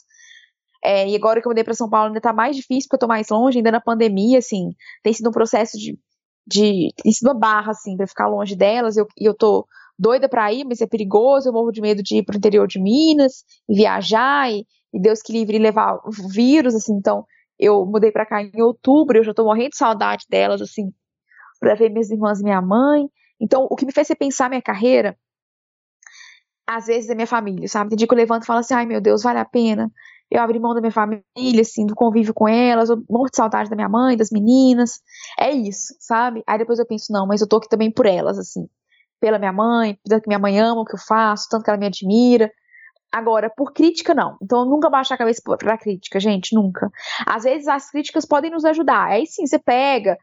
É, e agora que eu mudei para São Paulo ainda tá mais difícil, porque eu tô mais longe, ainda na pandemia, assim, tem sido um processo de. de tem sido uma barra, assim, para ficar longe delas. E eu, eu tô doida para ir, mas é perigoso, eu morro de medo de ir pro interior de Minas e viajar, e, e Deus que livre levar o vírus, assim, então eu mudei para cá em outubro, eu já tô morrendo de saudade delas, assim, para ver minhas irmãs e minha mãe. Então, o que me fez repensar minha carreira, às vezes é minha família, sabe? Tem dia que eu levanto e falo assim, ai meu Deus, vale a pena eu abri mão da minha família, assim, do convívio com elas, eu morro de saudade da minha mãe, das meninas, é isso, sabe? Aí depois eu penso, não, mas eu tô aqui também por elas, assim, pela minha mãe, tanto que minha mãe ama o que eu faço, tanto que ela me admira, Agora, por crítica, não. Então, nunca baixa a cabeça pra crítica, gente, nunca. Às vezes, as críticas podem nos ajudar. Aí sim, você pega,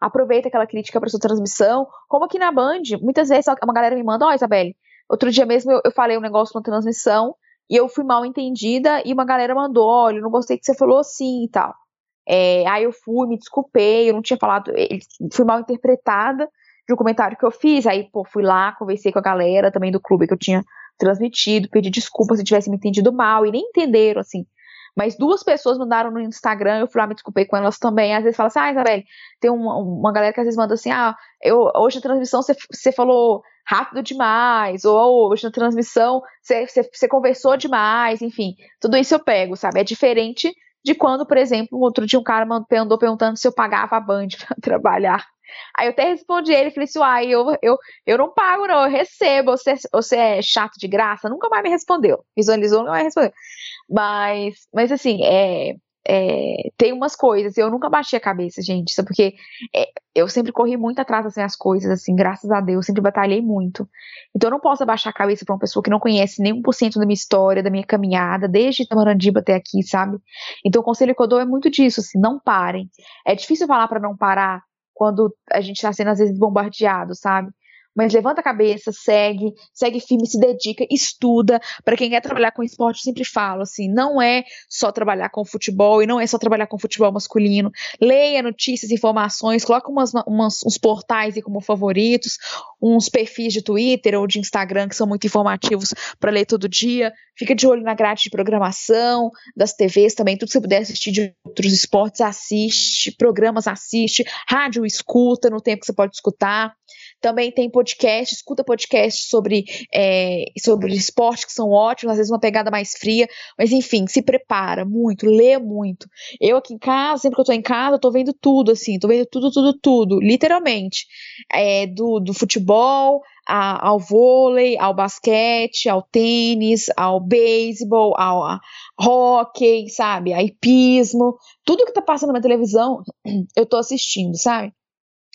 aproveita aquela crítica para sua transmissão. Como aqui na Band, muitas vezes uma galera me manda: Ó, oh, Isabelle, outro dia mesmo eu, eu falei um negócio na transmissão e eu fui mal entendida e uma galera mandou: olha, eu não gostei que você falou assim e tal. É, aí eu fui, me desculpei, eu não tinha falado, fui mal interpretada de um comentário que eu fiz. Aí, pô, fui lá, conversei com a galera também do clube que eu tinha transmitido, pedi desculpas se tivesse me entendido mal, e nem entenderam, assim. Mas duas pessoas mandaram no Instagram, eu fui lá, me desculpei com elas também. Às vezes fala assim, ah, Isabelle, tem uma, uma galera que às vezes manda assim, ah, eu, hoje na transmissão você, falou rápido demais, ou hoje na transmissão você, conversou demais, enfim. Tudo isso eu pego, sabe? É diferente de quando, por exemplo, outro dia um cara mandou perguntando se eu pagava a Band pra trabalhar. Aí eu até respondi ele, falei assim, uai, eu, eu, eu não pago não, eu recebo, você, você é chato de graça? Nunca mais me respondeu, visualizou, nunca mais respondeu. Mas, mas assim, é, é, tem umas coisas, eu nunca baixei a cabeça, gente, só porque é, eu sempre corri muito atrás das minhas coisas, assim, graças a Deus, sempre batalhei muito. Então eu não posso abaixar a cabeça pra uma pessoa que não conhece nem 1% da minha história, da minha caminhada, desde Tamarandiba até aqui, sabe? Então o conselho que eu dou é muito disso, assim, não parem. É difícil falar para não parar, quando a gente está sendo às vezes bombardeado, sabe? Mas levanta a cabeça, segue, segue firme, se dedica, estuda. Para quem quer trabalhar com esporte, sempre falo assim: não é só trabalhar com futebol e não é só trabalhar com futebol masculino. Leia notícias, informações, coloca umas, umas, uns portais aí como favoritos, uns perfis de Twitter ou de Instagram que são muito informativos para ler todo dia. Fica de olho na grade de programação das TVs também, tudo que você puder assistir de outros esportes, assiste, programas assiste, rádio escuta no tempo que você pode escutar. Também tem podcast, escuta podcast sobre, é, sobre esporte que são ótimos, às vezes uma pegada mais fria, mas enfim, se prepara muito, lê muito. Eu aqui em casa, sempre que eu tô em casa, eu tô vendo tudo, assim, tô vendo tudo, tudo, tudo, literalmente. É, do, do futebol a, ao vôlei, ao basquete, ao tênis, ao beisebol, ao a, hockey, sabe? A hipismo. Tudo que tá passando na televisão, eu tô assistindo, sabe?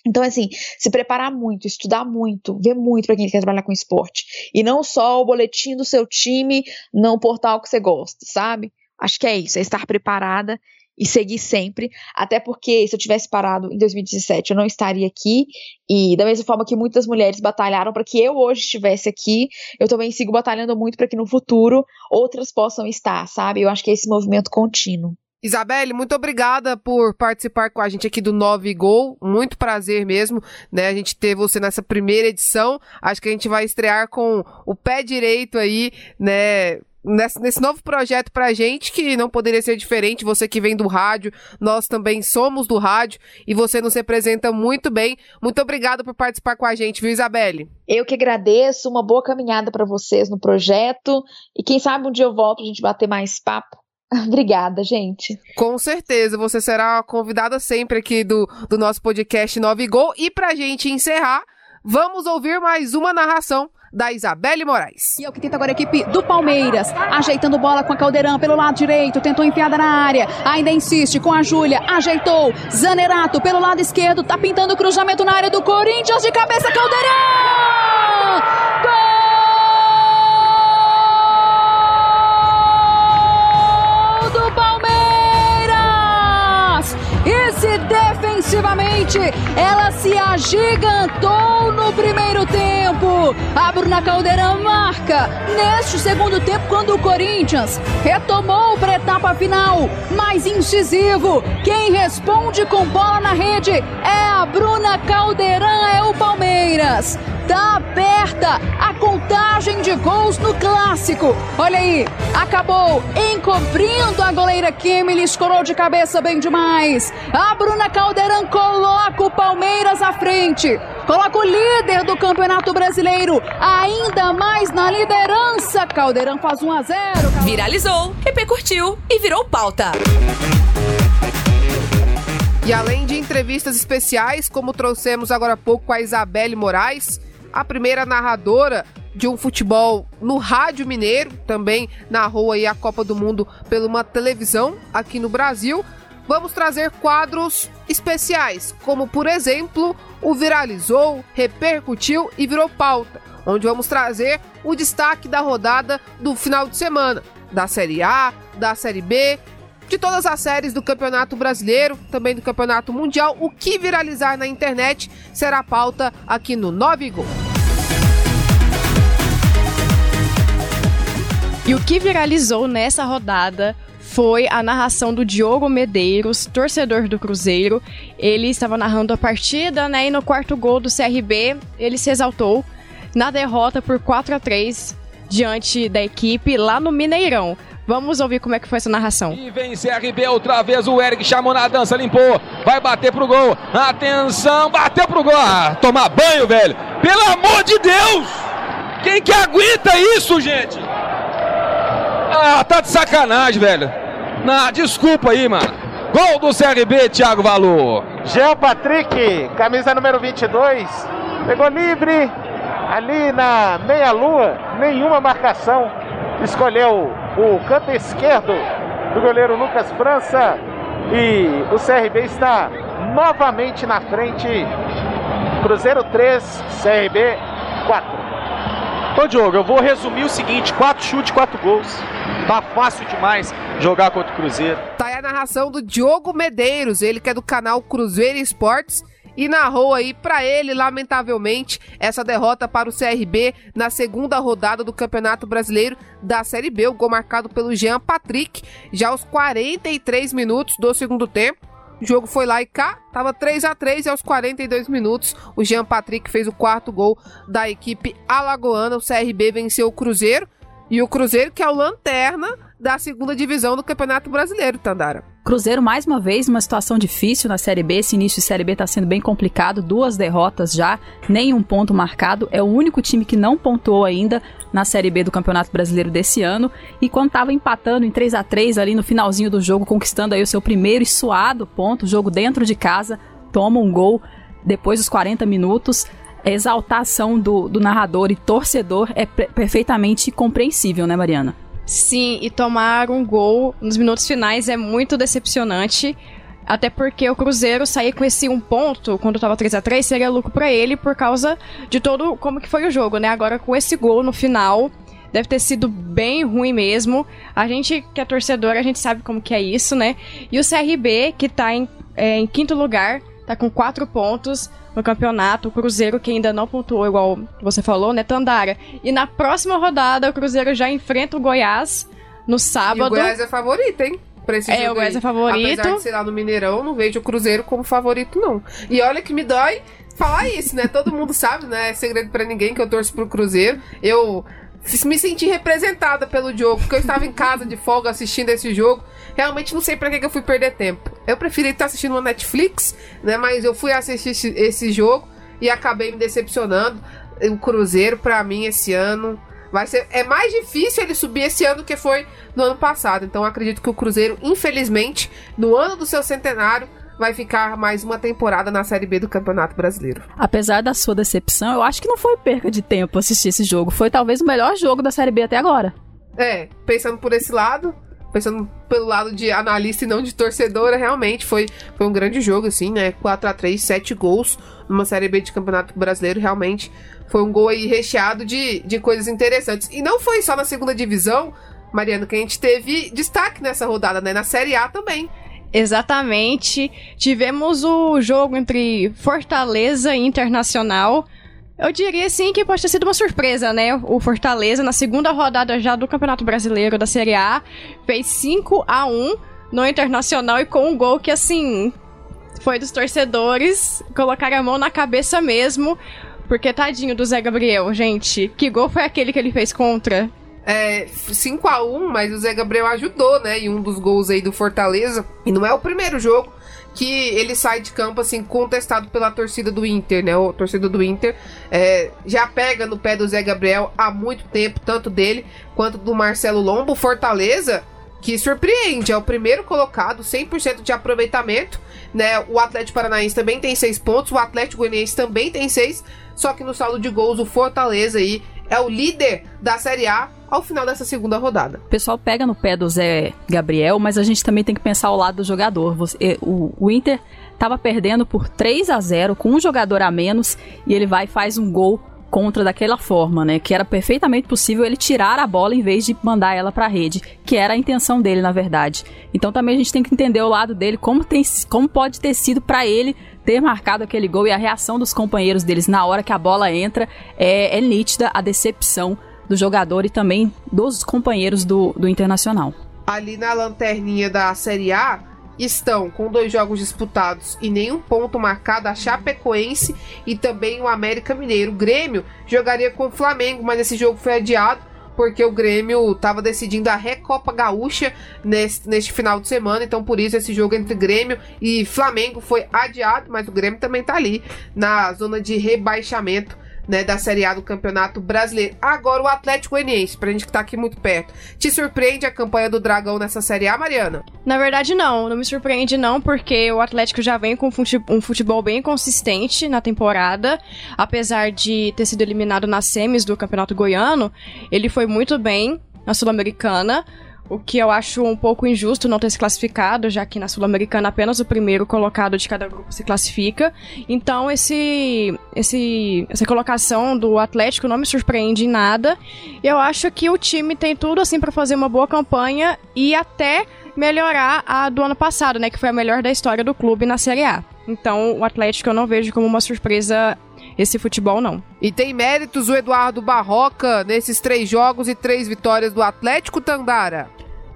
Então, assim, se preparar muito, estudar muito, ver muito para quem quer trabalhar com esporte. E não só o boletim do seu time no portal que você gosta, sabe? Acho que é isso, é estar preparada e seguir sempre, até porque se eu tivesse parado em 2017 eu não estaria aqui, e da mesma forma que muitas mulheres batalharam para que eu hoje estivesse aqui, eu também sigo batalhando muito para que no futuro outras possam estar, sabe? Eu acho que é esse movimento contínuo. Isabelle, muito obrigada por participar com a gente aqui do 9 Gol. Muito prazer mesmo, né? A gente ter você nessa primeira edição. Acho que a gente vai estrear com o pé direito aí, né? Nesse, nesse, novo projeto pra gente, que não poderia ser diferente, você que vem do rádio, nós também somos do rádio e você nos representa muito bem. Muito obrigada por participar com a gente, viu, Isabelle? Eu que agradeço, uma boa caminhada para vocês no projeto e quem sabe um dia eu volto a gente bater mais papo. Obrigada, gente. Com certeza, você será convidada sempre aqui do, do nosso podcast 9 Gol. E pra gente encerrar, vamos ouvir mais uma narração da Isabelle Moraes. E é o que tenta agora a equipe do Palmeiras, ajeitando bola com a Caldeirão pelo lado direito, tentou enfiada na área, ainda insiste com a Júlia, ajeitou, Zanerato pelo lado esquerdo, tá pintando o cruzamento na área do Corinthians, de cabeça Caldeirão! Gol! defensivamente, ela se agigantou no primeiro tempo. A Bruna Caldeirão marca neste segundo tempo quando o Corinthians retomou para a etapa final, mais incisivo. Quem responde com bola na rede é a Bruna Caldeirão, é o Palmeiras. Tá aberta a contagem de gols no clássico. Olha aí, acabou encobrindo a goleira Kimmy, escorou de cabeça bem demais. A Bruna Caldeirão coloca o Palmeiras à frente. Coloca o líder do Campeonato Brasileiro ainda mais na liderança. Caldeirão faz 1 a 0. Viralizou, repercutiu e virou pauta. E além de entrevistas especiais, como trouxemos agora há pouco com a Isabelle Moraes, a primeira narradora de um futebol no Rádio Mineiro, também narrou aí a Copa do Mundo pela uma televisão aqui no Brasil. Vamos trazer quadros especiais, como por exemplo, o viralizou, repercutiu e virou pauta, onde vamos trazer o destaque da rodada do final de semana, da Série A, da Série B, de todas as séries do Campeonato Brasileiro, também do Campeonato Mundial, o que viralizar na internet será pauta aqui no 9 Gol. E o que viralizou nessa rodada foi a narração do Diogo Medeiros, torcedor do Cruzeiro. Ele estava narrando a partida, né? E no quarto gol do CRB, ele se exaltou na derrota por 4 a 3 diante da equipe lá no Mineirão. Vamos ouvir como é que foi essa narração. E vem CRB outra vez, o Eric chamou na dança, limpou, vai bater pro gol. Atenção, bateu pro gol. Ah, tomar banho, velho. Pelo amor de Deus! Quem que aguenta isso, gente? Ah, tá de sacanagem, velho. Não, desculpa aí, mano. Gol do CRB, Thiago Valor. Jean Patrick, camisa número 22. Pegou livre ali na meia-lua, nenhuma marcação. Escolheu o canto esquerdo do goleiro Lucas França. E o CRB está novamente na frente. Cruzeiro 3, CRB 4. Ô Diogo, eu vou resumir o seguinte: quatro chutes, quatro gols. Tá fácil demais jogar contra o Cruzeiro. Tá aí a narração do Diogo Medeiros, ele que é do canal Cruzeiro Esportes e narrou aí para ele, lamentavelmente, essa derrota para o CRB na segunda rodada do Campeonato Brasileiro da Série B. O gol marcado pelo Jean Patrick, já aos 43 minutos do segundo tempo. O jogo foi lá e cá, tava 3 a 3 e aos 42 minutos o Jean Patrick fez o quarto gol da equipe alagoana. O CRB venceu o Cruzeiro e o Cruzeiro que é o lanterna da segunda divisão do Campeonato Brasileiro, Tandara. Cruzeiro, mais uma vez, uma situação difícil na Série B. Esse início de Série B está sendo bem complicado. Duas derrotas já, nenhum ponto marcado. É o único time que não pontuou ainda na Série B do Campeonato Brasileiro desse ano. E quando estava empatando em 3 a 3 ali no finalzinho do jogo, conquistando aí o seu primeiro e suado ponto, jogo dentro de casa, toma um gol depois dos 40 minutos exaltação do, do narrador e torcedor é perfeitamente compreensível, né, Mariana? Sim, e tomar um gol nos minutos finais é muito decepcionante. Até porque o Cruzeiro sair com esse um ponto quando tava 3 a 3 seria lucro para ele por causa de todo como que foi o jogo, né? Agora com esse gol no final, deve ter sido bem ruim mesmo. A gente que é torcedor, a gente sabe como que é isso, né? E o CRB, que tá em, é, em quinto lugar, tá com quatro pontos no campeonato. O Cruzeiro, que ainda não pontuou, igual você falou, né, Tandara? E na próxima rodada, o Cruzeiro já enfrenta o Goiás no sábado. E o Goiás é favorito, hein? Pra esse é, jogo o Goiás aí. é favorito. Apesar de ser lá no Mineirão, não vejo o Cruzeiro como favorito, não. E olha que me dói falar isso, né? Todo mundo sabe, né? É segredo para ninguém que eu torço pro Cruzeiro. Eu me senti representada pelo jogo, porque eu estava em casa de folga assistindo esse jogo. Realmente não sei para que, que eu fui perder tempo. Eu preferi estar assistindo uma Netflix, né? Mas eu fui assistir esse, esse jogo e acabei me decepcionando. O Cruzeiro, para mim, esse ano. Vai ser, é mais difícil ele subir esse ano do que foi no ano passado. Então acredito que o Cruzeiro, infelizmente, no ano do seu centenário, vai ficar mais uma temporada na Série B do Campeonato Brasileiro. Apesar da sua decepção, eu acho que não foi perca de tempo assistir esse jogo. Foi talvez o melhor jogo da Série B até agora. É, pensando por esse lado, pensando pelo lado de analista e não de torcedora, realmente foi, foi um grande jogo, assim, né? 4 a 3 7 gols numa Série B de Campeonato Brasileiro, realmente foi um gol aí recheado de, de coisas interessantes. E não foi só na segunda divisão, Mariano, que a gente teve destaque nessa rodada, né? Na Série A também. Exatamente. Tivemos o jogo entre Fortaleza e Internacional. Eu diria sim que pode ter sido uma surpresa, né? O Fortaleza, na segunda rodada já do Campeonato Brasileiro da Série A, fez 5 a 1 no Internacional e com um gol que, assim, foi dos torcedores colocar a mão na cabeça mesmo. Porque tadinho do Zé Gabriel, gente. Que gol foi aquele que ele fez contra? É, 5 a 1 mas o Zé Gabriel ajudou, né? Em um dos gols aí do Fortaleza. E não é o primeiro jogo que ele sai de campo assim contestado pela torcida do Inter, né? O torcida do Inter é, já pega no pé do Zé Gabriel há muito tempo, tanto dele quanto do Marcelo Lombo. Fortaleza que surpreende, é o primeiro colocado, 100% de aproveitamento, né? O Atlético Paranaense também tem 6 pontos, o Atlético Goianiense também tem 6, só que no saldo de gols o Fortaleza aí é o líder da Série A ao final dessa segunda rodada. O pessoal pega no pé do Zé Gabriel, mas a gente também tem que pensar ao lado do jogador. Você, o, o Inter estava perdendo por 3 a 0 com um jogador a menos e ele vai e faz um gol contra daquela forma, né? Que era perfeitamente possível ele tirar a bola em vez de mandar ela para a rede, que era a intenção dele, na verdade. Então também a gente tem que entender o lado dele, como, tem, como pode ter sido para ele ter marcado aquele gol e a reação dos companheiros deles na hora que a bola entra é, é nítida a decepção do jogador e também dos companheiros do, do Internacional. Ali na lanterninha da Série A estão com dois jogos disputados e nenhum ponto marcado a Chapecoense e também o América Mineiro. O Grêmio jogaria com o Flamengo, mas esse jogo foi adiado porque o Grêmio estava decidindo a Recopa Gaúcha neste, neste final de semana, então por isso esse jogo entre Grêmio e Flamengo foi adiado, mas o Grêmio também está ali na zona de rebaixamento né, da Série A do Campeonato Brasileiro. Agora o Atlético Goianiense, pra gente que tá aqui muito perto. Te surpreende a campanha do Dragão nessa Série A, Mariana? Na verdade, não. Não me surpreende, não, porque o Atlético já vem com um futebol bem consistente na temporada. Apesar de ter sido eliminado nas semis do Campeonato Goiano, ele foi muito bem na Sul-Americana o que eu acho um pouco injusto não ter se classificado, já que na Sul-Americana apenas o primeiro colocado de cada grupo se classifica. Então esse, esse, essa colocação do Atlético não me surpreende em nada. Eu acho que o time tem tudo assim para fazer uma boa campanha e até melhorar a do ano passado, né, que foi a melhor da história do clube na Série A. Então, o Atlético eu não vejo como uma surpresa esse futebol, não. E tem méritos o Eduardo Barroca nesses três jogos e três vitórias do Atlético Tandara?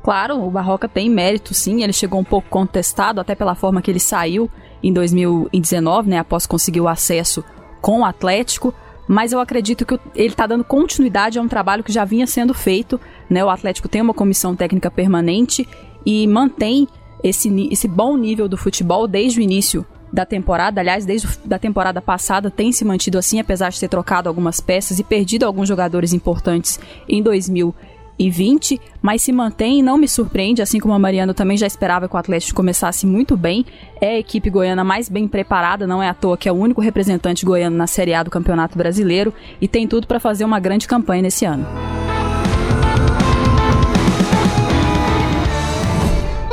Claro, o Barroca tem mérito, sim. Ele chegou um pouco contestado, até pela forma que ele saiu em 2019, né? Após conseguir o acesso com o Atlético. Mas eu acredito que ele está dando continuidade a um trabalho que já vinha sendo feito. Né? O Atlético tem uma comissão técnica permanente e mantém esse, esse bom nível do futebol desde o início da temporada, aliás, desde a temporada passada tem se mantido assim, apesar de ter trocado algumas peças e perdido alguns jogadores importantes em 2019 2020, mas se mantém e não me surpreende, assim como a Mariana também já esperava que o Atlético começasse muito bem. É a equipe goiana mais bem preparada, não é à toa que é o único representante goiano na Série A do Campeonato Brasileiro e tem tudo para fazer uma grande campanha nesse ano.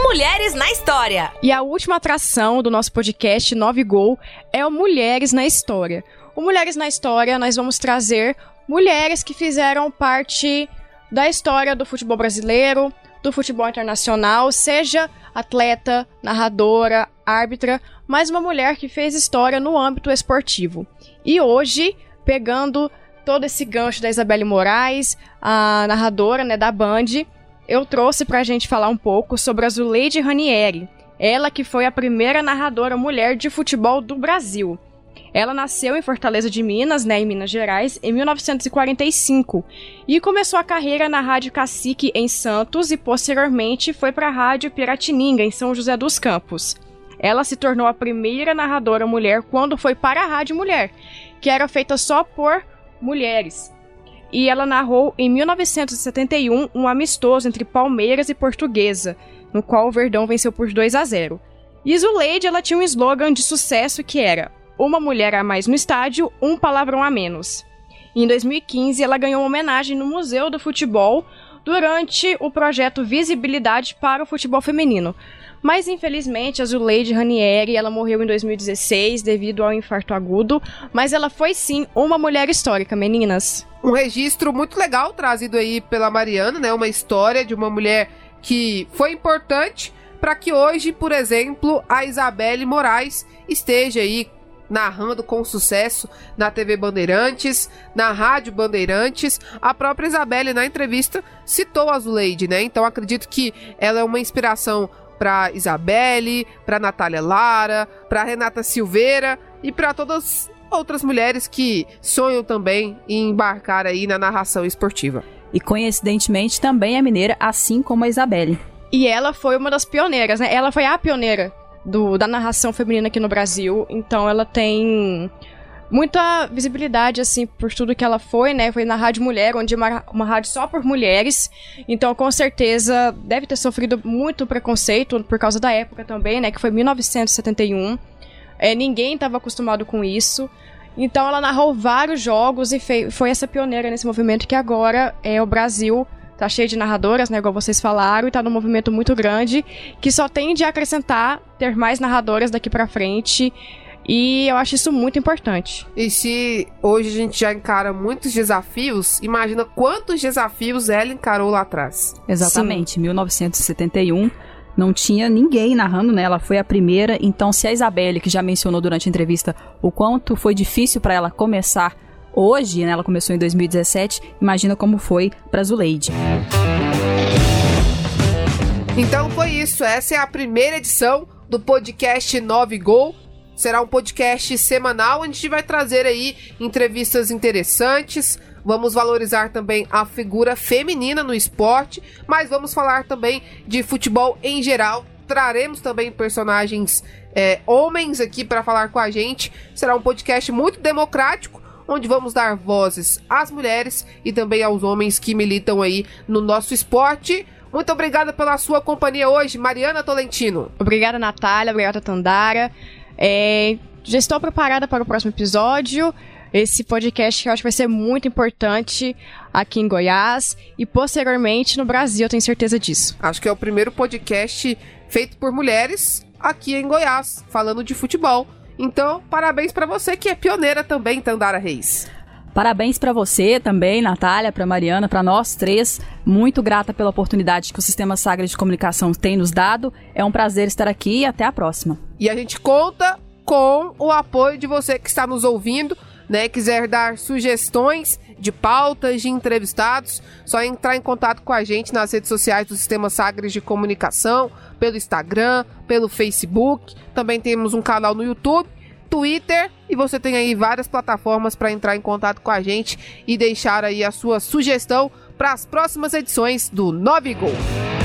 Mulheres na História. E a última atração do nosso podcast 9 Gol é o Mulheres na História. O Mulheres na História, nós vamos trazer mulheres que fizeram parte da história do futebol brasileiro, do futebol internacional, seja atleta, narradora, árbitra, mas uma mulher que fez história no âmbito esportivo. E hoje, pegando todo esse gancho da Isabelle Moraes, a narradora né, da Band, eu trouxe pra gente falar um pouco sobre a Zuleide Ranieri. Ela que foi a primeira narradora mulher de futebol do Brasil. Ela nasceu em Fortaleza de Minas, né, em Minas Gerais, em 1945 e começou a carreira na Rádio Cacique em Santos e posteriormente foi para a Rádio Piratininga em São José dos Campos. Ela se tornou a primeira narradora mulher quando foi para a Rádio Mulher, que era feita só por mulheres. E ela narrou em 1971 um amistoso entre Palmeiras e Portuguesa, no qual o Verdão venceu por 2 a 0. E Zuleide ela tinha um slogan de sucesso que era uma mulher a mais no estádio, um palavrão a menos. Em 2015, ela ganhou uma homenagem no Museu do Futebol durante o projeto Visibilidade para o Futebol Feminino. Mas infelizmente, a Zuleide Ranieri, ela morreu em 2016 devido ao infarto agudo, mas ela foi sim uma mulher histórica, meninas. Um registro muito legal trazido aí pela Mariana, né? Uma história de uma mulher que foi importante para que hoje, por exemplo, a Isabelle Moraes esteja aí narrando com sucesso na TV Bandeirantes, na Rádio Bandeirantes. A própria Isabelle, na entrevista, citou a Zuleide, né? Então acredito que ela é uma inspiração para Isabelle, para Natália Lara, para Renata Silveira e para todas outras mulheres que sonham também em embarcar aí na narração esportiva. E coincidentemente também é mineira, assim como a Isabelle. E ela foi uma das pioneiras, né? Ela foi a pioneira do, da narração feminina aqui no Brasil. Então ela tem muita visibilidade, assim, por tudo que ela foi, né? Foi na Rádio Mulher, onde é uma, uma rádio só por mulheres. Então, com certeza, deve ter sofrido muito preconceito por causa da época também, né? Que foi 1971. É, ninguém estava acostumado com isso. Então, ela narrou vários jogos e foi essa pioneira nesse movimento que agora é o Brasil tá cheio de narradoras, né, igual vocês falaram, e tá num movimento muito grande que só tende a acrescentar ter mais narradoras daqui para frente. E eu acho isso muito importante. E se hoje a gente já encara muitos desafios, imagina quantos desafios ela encarou lá atrás. Exatamente, Sim. 1971 não tinha ninguém narrando, né? Ela foi a primeira. Então, se a Isabelle, que já mencionou durante a entrevista o quanto foi difícil para ela começar hoje, né, ela começou em 2017, imagina como foi para Zuleide. Então foi isso, essa é a primeira edição do podcast 9 Gol. Será um podcast semanal, onde a gente vai trazer aí entrevistas interessantes, vamos valorizar também a figura feminina no esporte, mas vamos falar também de futebol em geral. Traremos também personagens é, homens aqui para falar com a gente. Será um podcast muito democrático, onde vamos dar vozes às mulheres e também aos homens que militam aí no nosso esporte. Muito obrigada pela sua companhia hoje, Mariana Tolentino. Obrigada, Natália. Obrigada, Tandara. É, já estou preparada para o próximo episódio. Esse podcast eu acho que vai ser muito importante aqui em Goiás e posteriormente no Brasil, eu tenho certeza disso. Acho que é o primeiro podcast feito por mulheres aqui em Goiás, falando de futebol. Então, parabéns para você que é pioneira também, Tandara Reis. Parabéns para você também, Natália, para Mariana, para nós três. Muito grata pela oportunidade que o Sistema Sagra de Comunicação tem nos dado. É um prazer estar aqui e até a próxima. E a gente conta com o apoio de você que está nos ouvindo, né? Quiser dar sugestões de pautas, de entrevistados, só entrar em contato com a gente nas redes sociais do Sistema Sagres de Comunicação, pelo Instagram, pelo Facebook. Também temos um canal no YouTube, Twitter e você tem aí várias plataformas para entrar em contato com a gente e deixar aí a sua sugestão para as próximas edições do 9 Gol.